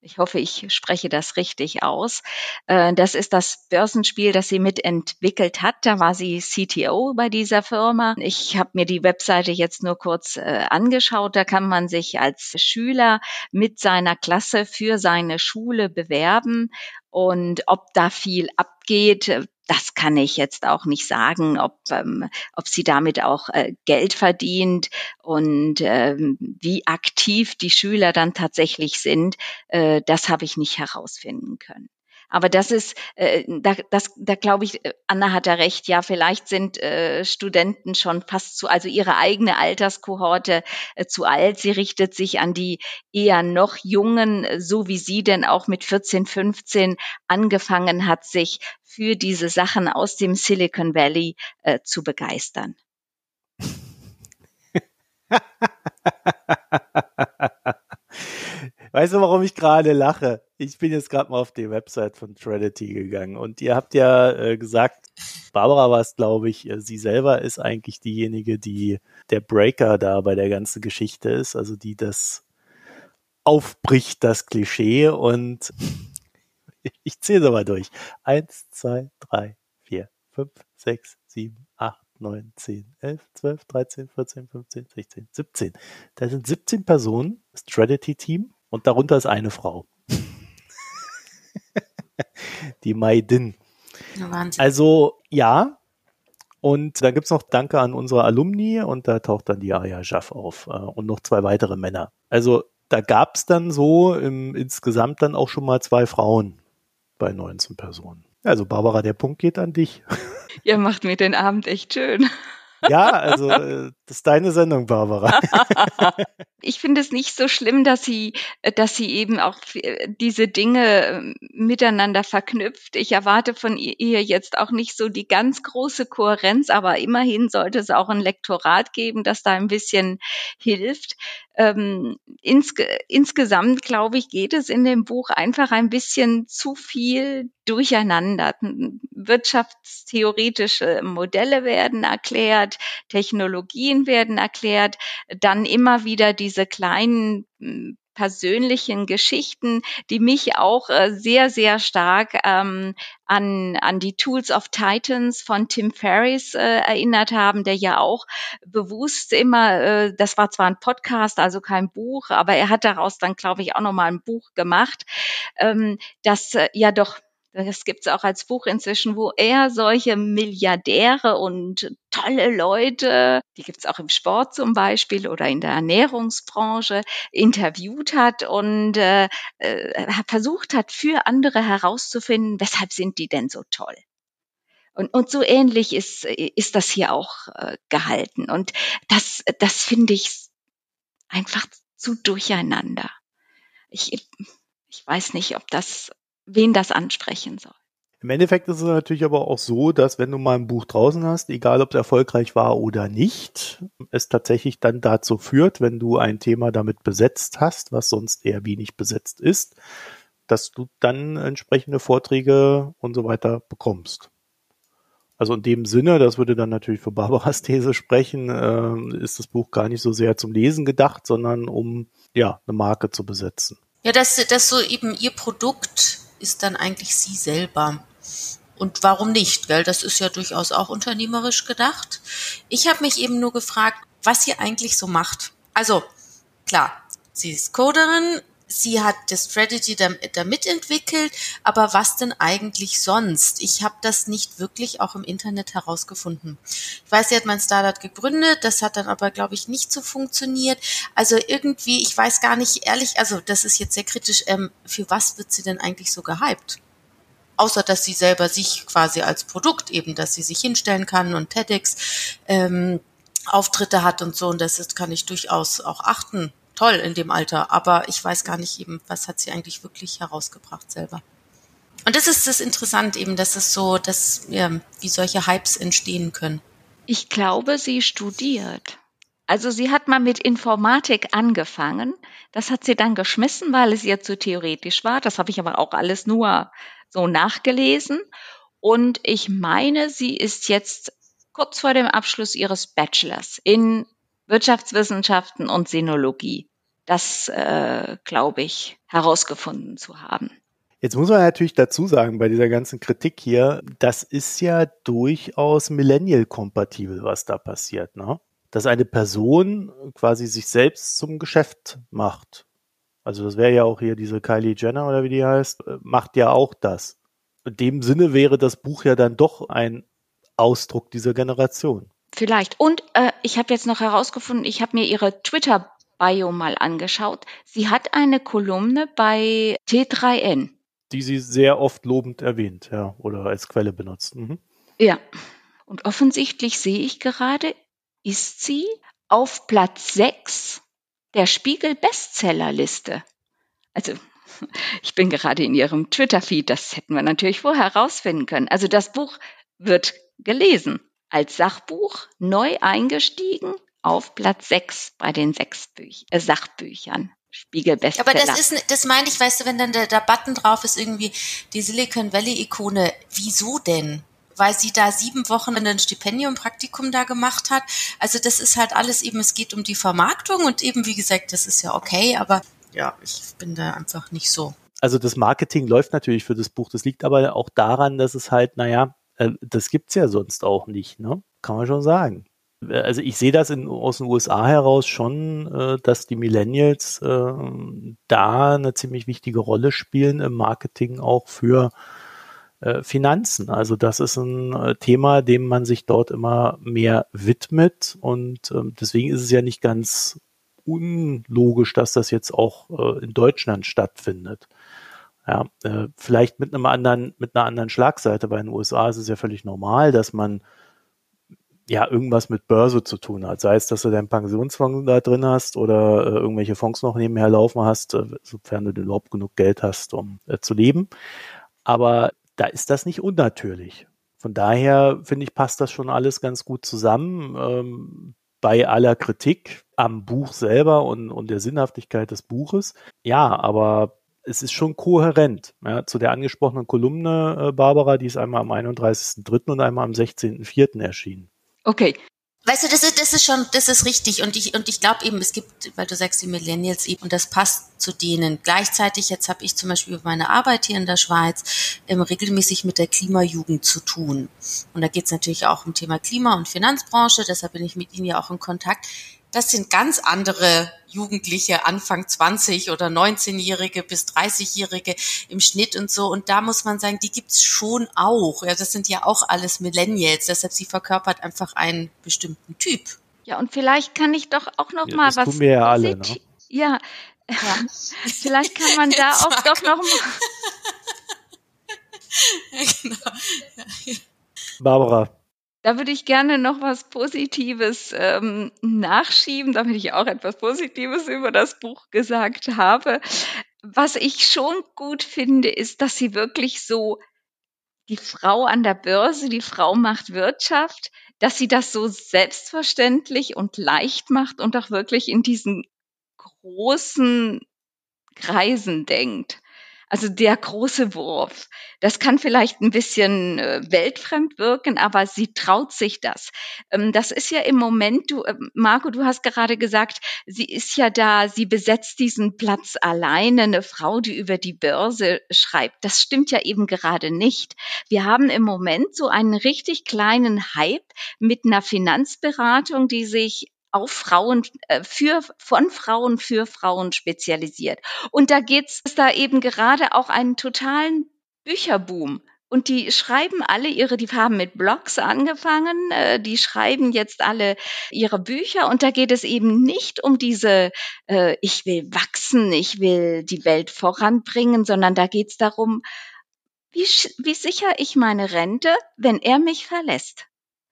Ich hoffe, ich spreche das richtig aus. Äh, das ist das Börsenspiel, das sie mitentwickelt hat. Da war sie CTO bei dieser Firma. Ich habe mir die Webseite jetzt nur kurz äh, angeschaut. Da kann man sich als Schüler mit seiner Klasse für seine Schule bewerben Und ob da viel abgeht, das kann ich jetzt auch nicht sagen, ob, ähm, ob sie damit auch äh, Geld verdient und ähm, wie aktiv die Schüler dann tatsächlich sind, äh, das habe ich nicht herausfinden können. Aber das ist, äh, da, das, da glaube ich, äh, Anna hat da recht. Ja, vielleicht sind äh, Studenten schon fast zu, also ihre eigene Alterskohorte äh, zu alt. Sie richtet sich an die eher noch jungen, so wie sie denn auch mit 14, 15 angefangen hat, sich für diese Sachen aus dem Silicon Valley äh, zu begeistern. *laughs* Weißt du, warum ich gerade lache? Ich bin jetzt gerade mal auf die Website von Trinity gegangen und ihr habt ja äh, gesagt, Barbara war es, glaube ich, äh, sie selber ist eigentlich diejenige, die der Breaker da bei der ganzen Geschichte ist, also die das aufbricht, das Klischee und *laughs* ich zähle mal durch. Eins, zwei, drei, vier, fünf, sechs, sieben, acht, neun, zehn, elf, zwölf, dreizehn, vierzehn, fünfzehn, sechzehn, siebzehn. Da sind 17 Personen, das Trinity-Team und darunter ist eine Frau. *laughs* die Maidin. Wahnsinn. Also ja, und da gibt's noch Danke an unsere Alumni und da taucht dann die Arya Jaff auf äh, und noch zwei weitere Männer. Also da gab's dann so im, insgesamt dann auch schon mal zwei Frauen bei 19 Personen. Also Barbara, der Punkt geht an dich. *laughs* Ihr macht mir den Abend echt schön. Ja, also äh, das ist deine Sendung, Barbara. *laughs* ich finde es nicht so schlimm, dass sie, äh, dass sie eben auch äh, diese Dinge miteinander verknüpft. Ich erwarte von ihr jetzt auch nicht so die ganz große Kohärenz, aber immerhin sollte es auch ein Lektorat geben, das da ein bisschen hilft. Ähm, insge insgesamt, glaube ich, geht es in dem Buch einfach ein bisschen zu viel durcheinander. Wirtschaftstheoretische Modelle werden erklärt, Technologien werden erklärt, dann immer wieder diese kleinen hm, persönlichen Geschichten, die mich auch äh, sehr, sehr stark ähm, an, an die Tools of Titans von Tim Ferriss äh, erinnert haben, der ja auch bewusst immer, äh, das war zwar ein Podcast, also kein Buch, aber er hat daraus dann, glaube ich, auch nochmal ein Buch gemacht, ähm, das äh, ja doch das gibt es auch als Buch inzwischen, wo er solche Milliardäre und tolle Leute, die gibt es auch im Sport zum Beispiel oder in der Ernährungsbranche, interviewt hat und äh, äh, versucht hat, für andere herauszufinden, weshalb sind die denn so toll. Und, und so ähnlich ist, ist das hier auch äh, gehalten. Und das, das finde ich einfach zu durcheinander. Ich, ich weiß nicht, ob das wen das ansprechen soll. Im Endeffekt ist es natürlich aber auch so, dass wenn du mal ein Buch draußen hast, egal ob es erfolgreich war oder nicht, es tatsächlich dann dazu führt, wenn du ein Thema damit besetzt hast, was sonst eher wenig besetzt ist, dass du dann entsprechende Vorträge und so weiter bekommst. Also in dem Sinne, das würde dann natürlich für Barbaras These sprechen, äh, ist das Buch gar nicht so sehr zum Lesen gedacht, sondern um ja eine Marke zu besetzen. Ja, dass, dass so eben ihr Produkt ist dann eigentlich sie selber. Und warum nicht? Gell? Das ist ja durchaus auch unternehmerisch gedacht. Ich habe mich eben nur gefragt, was sie eigentlich so macht. Also klar, sie ist Coderin, sie hat das Strategy damit entwickelt, aber was denn eigentlich sonst? Ich habe das nicht wirklich auch im Internet herausgefunden. Ich weiß, sie hat mein Startup gegründet, das hat dann aber, glaube ich, nicht so funktioniert. Also irgendwie, ich weiß gar nicht ehrlich, also das ist jetzt sehr kritisch, ähm, für was wird sie denn eigentlich so gehypt? Außer dass sie selber sich quasi als Produkt eben, dass sie sich hinstellen kann und TEDx ähm, Auftritte hat und so, und das ist, kann ich durchaus auch achten toll in dem Alter, aber ich weiß gar nicht eben, was hat sie eigentlich wirklich herausgebracht selber. Und das ist das Interessant eben, dass es so, dass, ja, wie solche Hypes entstehen können. Ich glaube, sie studiert. Also sie hat mal mit Informatik angefangen. Das hat sie dann geschmissen, weil es ihr zu theoretisch war. Das habe ich aber auch alles nur so nachgelesen. Und ich meine, sie ist jetzt kurz vor dem Abschluss ihres Bachelors in Wirtschaftswissenschaften und Sinologie. Das äh, glaube ich herausgefunden zu haben. Jetzt muss man natürlich dazu sagen, bei dieser ganzen Kritik hier, das ist ja durchaus millennial-kompatibel, was da passiert, ne? Dass eine Person quasi sich selbst zum Geschäft macht. Also das wäre ja auch hier diese Kylie Jenner oder wie die heißt, äh, macht ja auch das. In dem Sinne wäre das Buch ja dann doch ein Ausdruck dieser Generation. Vielleicht. Und äh, ich habe jetzt noch herausgefunden, ich habe mir ihre Twitter-Bio mal angeschaut. Sie hat eine Kolumne bei T3N. Die sie sehr oft lobend erwähnt, ja, oder als Quelle benutzt. Mhm. Ja. Und offensichtlich sehe ich gerade, ist sie auf Platz 6 der Spiegel Bestsellerliste. Also *laughs* ich bin gerade in ihrem Twitter-Feed, das hätten wir natürlich vorher herausfinden können. Also das Buch wird gelesen als Sachbuch, neu eingestiegen auf Platz 6 bei den sechs Büch äh, Sachbüchern. Spiegel Bestseller. Aber das ist, das meine ich, weißt du, wenn dann der, der Button drauf ist, irgendwie die Silicon Valley Ikone, wieso denn? weil sie da sieben Wochen ein Stipendium-Praktikum da gemacht hat. Also das ist halt alles eben, es geht um die Vermarktung und eben, wie gesagt, das ist ja okay, aber ja, ich bin da einfach nicht so. Also das Marketing läuft natürlich für das Buch. Das liegt aber auch daran, dass es halt, naja, äh, das gibt's ja sonst auch nicht, ne? Kann man schon sagen. Also ich sehe das in, aus den USA heraus schon, äh, dass die Millennials äh, da eine ziemlich wichtige Rolle spielen im Marketing auch für äh, Finanzen. Also das ist ein äh, Thema, dem man sich dort immer mehr widmet und ähm, deswegen ist es ja nicht ganz unlogisch, dass das jetzt auch äh, in Deutschland stattfindet. Ja, äh, vielleicht mit einem anderen, mit einer anderen Schlagseite, weil in den USA ist es ja völlig normal, dass man ja irgendwas mit Börse zu tun hat. Sei es, dass du deinen Pensionsfonds da drin hast oder äh, irgendwelche Fonds noch nebenher laufen hast, äh, sofern du überhaupt genug Geld hast, um äh, zu leben. Aber da ist das nicht unnatürlich. Von daher finde ich, passt das schon alles ganz gut zusammen. Ähm, bei aller Kritik am Buch selber und, und der Sinnhaftigkeit des Buches. Ja, aber es ist schon kohärent. Ja, zu der angesprochenen Kolumne, äh, Barbara, die ist einmal am 31.03. und einmal am 16.04. erschienen. Okay. Weißt du, das ist, das ist schon, das ist richtig. Und ich, und ich glaube eben, es gibt, weil du sagst, die Millennials eben, und das passt zu denen. Gleichzeitig, jetzt habe ich zum Beispiel über meine Arbeit hier in der Schweiz ähm, regelmäßig mit der Klimajugend zu tun. Und da geht es natürlich auch um Thema Klima- und Finanzbranche, deshalb bin ich mit ihnen ja auch in Kontakt das sind ganz andere Jugendliche, Anfang 20 oder 19-Jährige bis 30-Jährige im Schnitt und so. Und da muss man sagen, die gibt's schon auch. Ja, das sind ja auch alles Millennials. Deshalb sie verkörpert einfach einen bestimmten Typ. Ja, und vielleicht kann ich doch auch noch Ja, mal das was. tun wir ja alle, ne? posit- Ja, *laughs* vielleicht kann man da auch doch noch mal. *laughs* genau. Barbara, Da würde ich gerne noch was Positives ähm, nachschieben, damit ich auch etwas Positives über das Buch gesagt habe. Was ich schon gut finde, ist, dass sie wirklich so die Frau an der Börse, die Frau macht Wirtschaft, dass sie das so selbstverständlich und leicht macht und auch wirklich in diesen großen Kreisen denkt. Also der große Wurf. Das kann vielleicht ein bisschen äh, weltfremd wirken, aber sie traut sich das. Ähm, das ist ja im Moment, du, äh, Marco, du hast gerade gesagt, sie ist ja da, sie besetzt diesen Platz alleine, eine Frau, die über die Börse schreibt. Das stimmt ja eben gerade nicht. Wir haben im Moment so einen richtig kleinen Hype mit einer Finanzberatung, die sich auf Frauen, äh, für, von Frauen für Frauen spezialisiert. Und da geht's da eben gerade auch einen totalen Bücherboom. Und die schreiben alle ihre, die haben mit Blogs angefangen, äh, die schreiben jetzt alle ihre Bücher und da geht es eben nicht um diese, äh, ich will wachsen, ich will die Welt voranbringen, sondern da geht's darum, wie, wie sichere ich meine Rente, wenn er mich verlässt.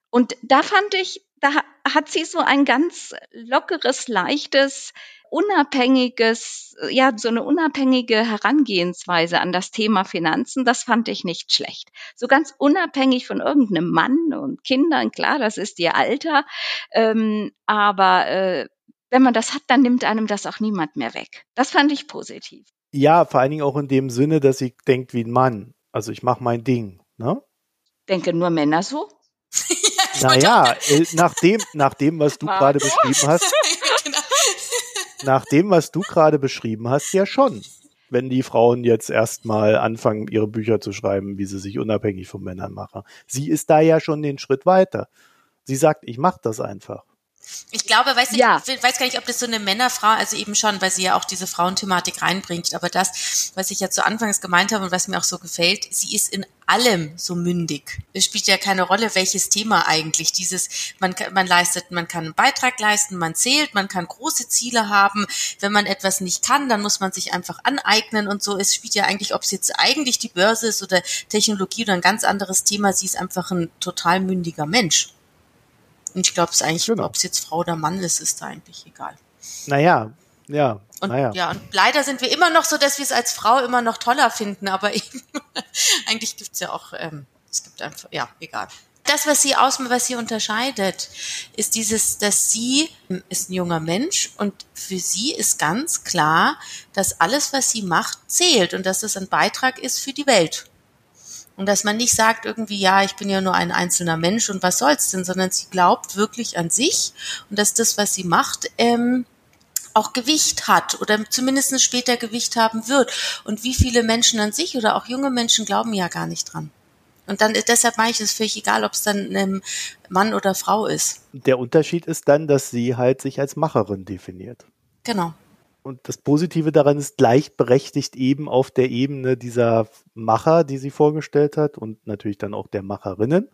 Und da fand ich, da ha- hat sie so ein ganz lockeres, leichtes, unabhängiges, ja, so eine unabhängige Herangehensweise an das Thema Finanzen. Das fand ich nicht schlecht. So ganz unabhängig von irgendeinem Mann und Kindern. Klar, das ist ihr Alter. Ähm, aber äh, wenn man das hat, dann nimmt einem das auch niemand mehr weg. Das fand ich positiv. ja, vor allen Dingen auch in dem Sinne, dass sie denkt wie ein Mann. Also ich mache mein Ding, ne? Denke nur Männer so? *laughs* Naja, äh, nach dem, nach dem, was du Marco? gerade beschrieben hast, *laughs* genau. nach dem, was du gerade beschrieben hast, ja schon. Wenn die Frauen jetzt erstmal anfangen, ihre Bücher zu schreiben, wie sie sich unabhängig von Männern machen. Sie ist da ja schon den Schritt weiter. Sie sagt, ich mache das einfach. Ich glaube, weiß nicht, ja. ich weiß gar nicht, ob das so eine Männerfrau, also eben schon, weil sie ja auch diese Frauenthematik reinbringt, aber das, was ich ja zu Anfangs gemeint habe und was mir auch so gefällt, sie ist in allem so mündig. Es spielt ja keine Rolle, welches Thema eigentlich dieses, man, man leistet, man kann einen Beitrag leisten, man zählt, man kann große Ziele haben. Wenn man etwas nicht kann, dann muss man sich einfach aneignen und so. Es spielt ja eigentlich, ob es jetzt eigentlich die Börse ist oder Technologie oder ein ganz anderes Thema, sie ist einfach ein total mündiger Mensch. Und ich glaube, es eigentlich, genau. ob es jetzt Frau oder Mann ist, ist da eigentlich egal. Naja, ja. Und, naja. ja, und leider sind wir immer noch so, dass wir es als Frau immer noch toller finden, aber *laughs* eben, eigentlich gibt es ja auch, ähm, es gibt einfach, ja, egal. Das, was sie aus, was sie unterscheidet, ist dieses, dass sie ist ein junger Mensch und für sie ist ganz klar, dass alles, was sie macht, zählt und dass es ein Beitrag ist für die Welt. Und dass man nicht sagt irgendwie, ja, ich bin ja nur ein einzelner Mensch und was soll's denn, sondern sie glaubt wirklich an sich und dass das, was sie macht, ähm, auch Gewicht hat oder zumindest später Gewicht haben wird. Und wie viele Menschen an sich oder auch junge Menschen glauben ja gar nicht dran. Und dann deshalb meine ich es völlig egal, ob es dann ein Mann oder Frau ist. Der Unterschied ist dann, dass sie halt sich als Macherin definiert. Genau. Und das Positive daran ist gleichberechtigt eben auf der Ebene dieser Macher, die sie vorgestellt hat und natürlich dann auch der Macherinnen.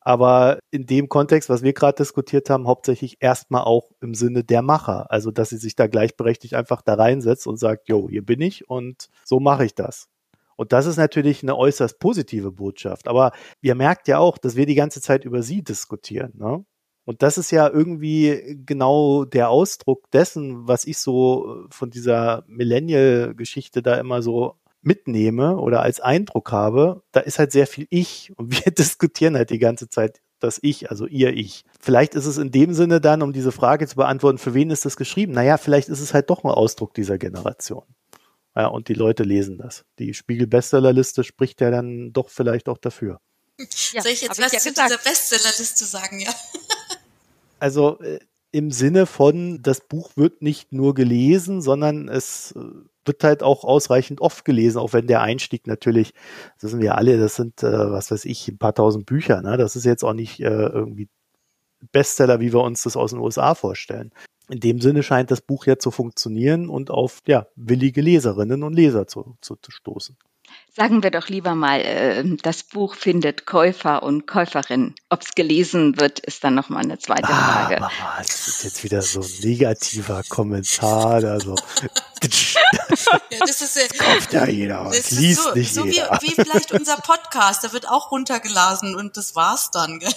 Aber in dem Kontext, was wir gerade diskutiert haben, hauptsächlich erstmal auch im Sinne der Macher. Also, dass sie sich da gleichberechtigt einfach da reinsetzt und sagt, jo, hier bin ich und so mache ich das. Und das ist natürlich eine äußerst positive Botschaft. Aber ihr merkt ja auch, dass wir die ganze Zeit über sie diskutieren. Ne? Und das ist ja irgendwie genau der Ausdruck dessen, was ich so von dieser Millennial-Geschichte da immer so mitnehme oder als Eindruck habe. Da ist halt sehr viel Ich und *laughs* wir diskutieren halt die ganze Zeit das Ich, also ihr Ich. Vielleicht ist es in dem Sinne dann, um diese Frage zu beantworten, für wen ist das geschrieben? Naja, vielleicht ist es halt doch ein Ausdruck dieser Generation. Ja, und die Leute lesen das. Die Spiegel-Bestsellerliste spricht ja dann doch vielleicht auch dafür. Ja, Soll ich jetzt was ja zu dieser Bestsellerliste sagen, ja? *laughs* Also äh, im Sinne von, das Buch wird nicht nur gelesen, sondern es äh, wird halt auch ausreichend oft gelesen, auch wenn der Einstieg natürlich, das wissen wir alle, das sind, äh, was weiß ich, ein paar tausend Bücher. Ne? Das ist jetzt auch nicht irgendwie Bestseller, wie wir uns das aus den USA vorstellen. In dem Sinne scheint das Buch ja zu funktionieren und auf ja, willige Leserinnen und Leser zu, zu, zu stoßen. Sagen wir doch lieber mal, äh, das Buch findet Käufer und Käuferinnen. Ob es gelesen wird, ist dann nochmal eine zweite ah, Frage. Ah, Mama, das ist jetzt wieder so ein negativer Kommentar. Also, *laughs* ja, das ist, das kauft ja jeder, das, das liest so, nicht so jeder. Wie, wie vielleicht unser Podcast, der wird auch runtergeladen und das war's dann. Gell?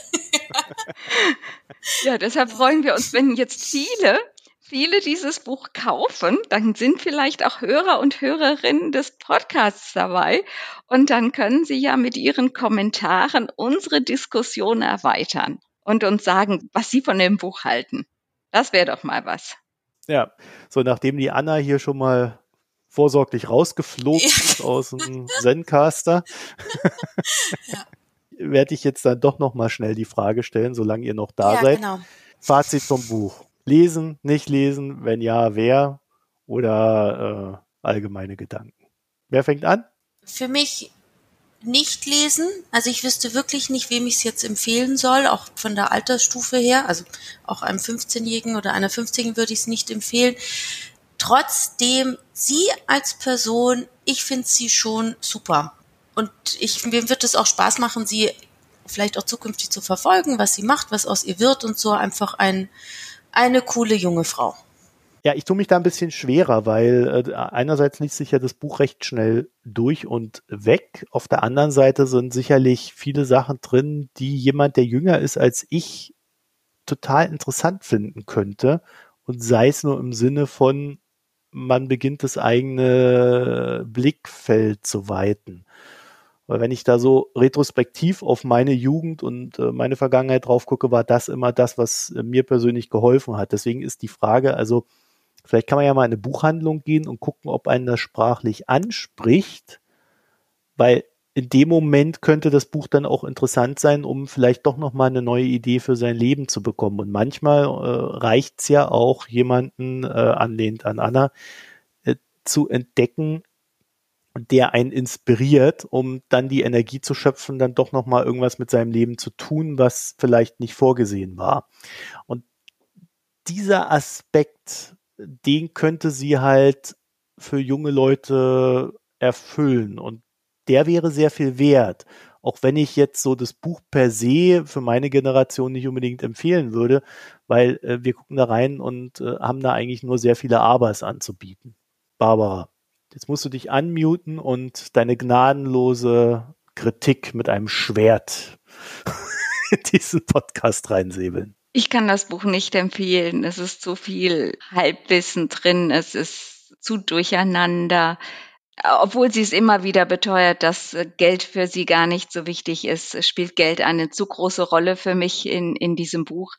ja, deshalb freuen wir uns, wenn jetzt viele viele dieses Buch kaufen, dann sind vielleicht auch Hörer und Hörerinnen des Podcasts dabei und dann können sie ja mit ihren Kommentaren unsere Diskussion erweitern und uns sagen, was sie von dem Buch halten. Das wäre doch mal was. Ja, so nachdem die Anna hier schon mal vorsorglich rausgeflogen ist aus dem Zencaster, ja. *laughs* *laughs* werde ich jetzt dann doch noch mal schnell die Frage stellen, solange ihr noch da ja, seid. Genau. Fazit zum Buch. Lesen, nicht lesen, wenn ja, wer oder äh, allgemeine Gedanken. Wer fängt an? Für mich nicht lesen. Also ich wüsste wirklich nicht, wem ich es jetzt empfehlen soll, auch von der Altersstufe her. Also auch einem 15-Jährigen oder einer 15-Jährigen würde ich es nicht empfehlen. Trotzdem, sie als Person, ich finde sie schon super. Und ich, mir wird es auch Spaß machen, sie vielleicht auch zukünftig zu verfolgen, was sie macht, was aus ihr wird und so einfach ein eine coole junge Frau. Ja, ich tue mich da ein bisschen schwerer, weil äh, einerseits liest sich ja das Buch recht schnell durch und weg. Auf der anderen Seite sind sicherlich viele Sachen drin, die jemand, der jünger ist als ich, total interessant finden könnte. Und sei es nur im Sinne von, man beginnt das eigene Blickfeld zu weiten. Weil wenn ich da so retrospektiv auf meine Jugend und äh, meine Vergangenheit drauf gucke, war das immer das, was äh, mir persönlich geholfen hat. Deswegen ist die Frage, also vielleicht kann man ja mal in eine Buchhandlung gehen und gucken, ob einen das sprachlich anspricht, weil in dem Moment könnte das Buch dann auch interessant sein, um vielleicht doch nochmal eine neue Idee für sein Leben zu bekommen. Und manchmal äh, reicht's ja auch, jemanden äh, anlehnt an Anna, äh, zu entdecken, der einen inspiriert, um dann die Energie zu schöpfen, dann doch nochmal irgendwas mit seinem Leben zu tun, was vielleicht nicht vorgesehen war. Und dieser Aspekt, den könnte sie halt für junge Leute erfüllen und der wäre sehr viel wert. Auch wenn ich jetzt so das Buch per se für meine Generation nicht unbedingt empfehlen würde, weil äh, wir gucken da rein und äh, haben da eigentlich nur sehr viele Abers anzubieten. Barbara, jetzt musst du dich unmuten und deine gnadenlose Kritik mit einem Schwert *laughs* in diesen Podcast reinsäbeln. Ich kann das Buch nicht empfehlen. Es ist zu viel Halbwissen drin. Es ist zu durcheinander. Obwohl sie es immer wieder beteuert, dass Geld für sie gar nicht so wichtig ist, spielt Geld eine zu große Rolle für mich in, in diesem Buch.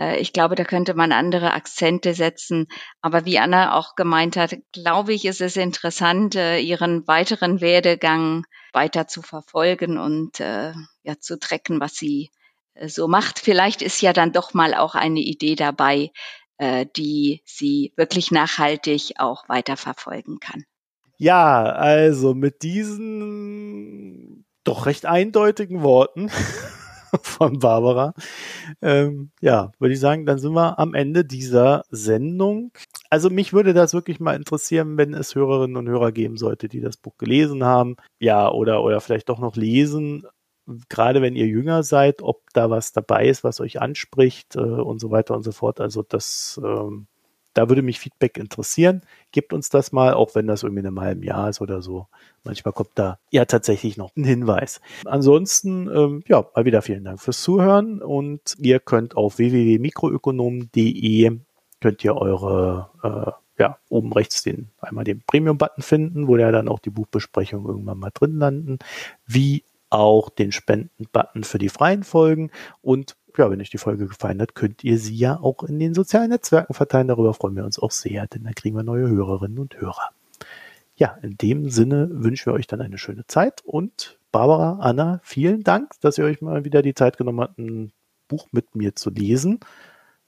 Äh, ich glaube, da könnte man andere Akzente setzen. Aber wie Anna auch gemeint hat, glaube ich, ist es interessant, äh, ihren weiteren Werdegang weiter zu verfolgen und äh, ja, zu trecken, was sie so macht. Vielleicht ist ja dann doch mal auch eine Idee dabei, die sie wirklich nachhaltig auch weiterverfolgen kann. Ja, also mit diesen doch recht eindeutigen Worten *laughs* von Barbara, ähm, ja, würde ich sagen, dann sind wir am Ende dieser Sendung. Also mich würde das wirklich mal interessieren, wenn es Hörerinnen und Hörer geben sollte, die das Buch gelesen haben, ja, oder, oder vielleicht doch noch lesen gerade wenn ihr jünger seid, ob da was dabei ist, was euch anspricht äh, und so weiter und so fort. Also das, ähm, da würde mich Feedback interessieren. Gebt uns das mal, auch wenn das irgendwie in einem halben Jahr ist oder so. Manchmal kommt da ja tatsächlich noch ein Hinweis. Ansonsten, ähm, ja, mal wieder vielen Dank fürs Zuhören und ihr könnt auf www.mikroökonom.de könnt ihr eure äh, ja, oben rechts den, einmal den Premium-Button finden, wo ja dann auch die Buchbesprechung irgendwann mal drin landen, wie auch den Spenden-Button für die freien Folgen und ja, wenn euch die Folge gefallen hat, könnt ihr sie ja auch in den sozialen Netzwerken verteilen. Darüber freuen wir uns auch sehr, denn dann kriegen wir neue Hörerinnen und Hörer. Ja, in dem Sinne wünschen wir euch dann eine schöne Zeit und Barbara, Anna, vielen Dank, dass ihr euch mal wieder die Zeit genommen habt, ein Buch mit mir zu lesen.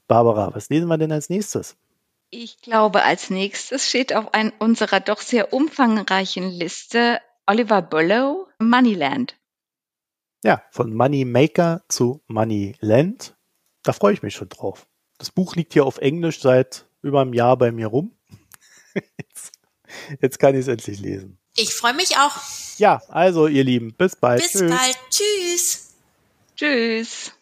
Barbara, was lesen wir denn als nächstes? Ich glaube, als nächstes steht auf ein, unserer doch sehr umfangreichen Liste Oliver Bullow, Moneyland. Ja, von Moneymaker zu Moneyland. Da freue ich mich schon drauf. Das Buch liegt hier auf Englisch seit über einem Jahr bei mir rum. *laughs* Jetzt, jetzt kann ich es endlich lesen. Ich freue mich auch. Ja, also ihr Lieben, bis bald. Bis Tschüss. bald. Tschüss. Tschüss.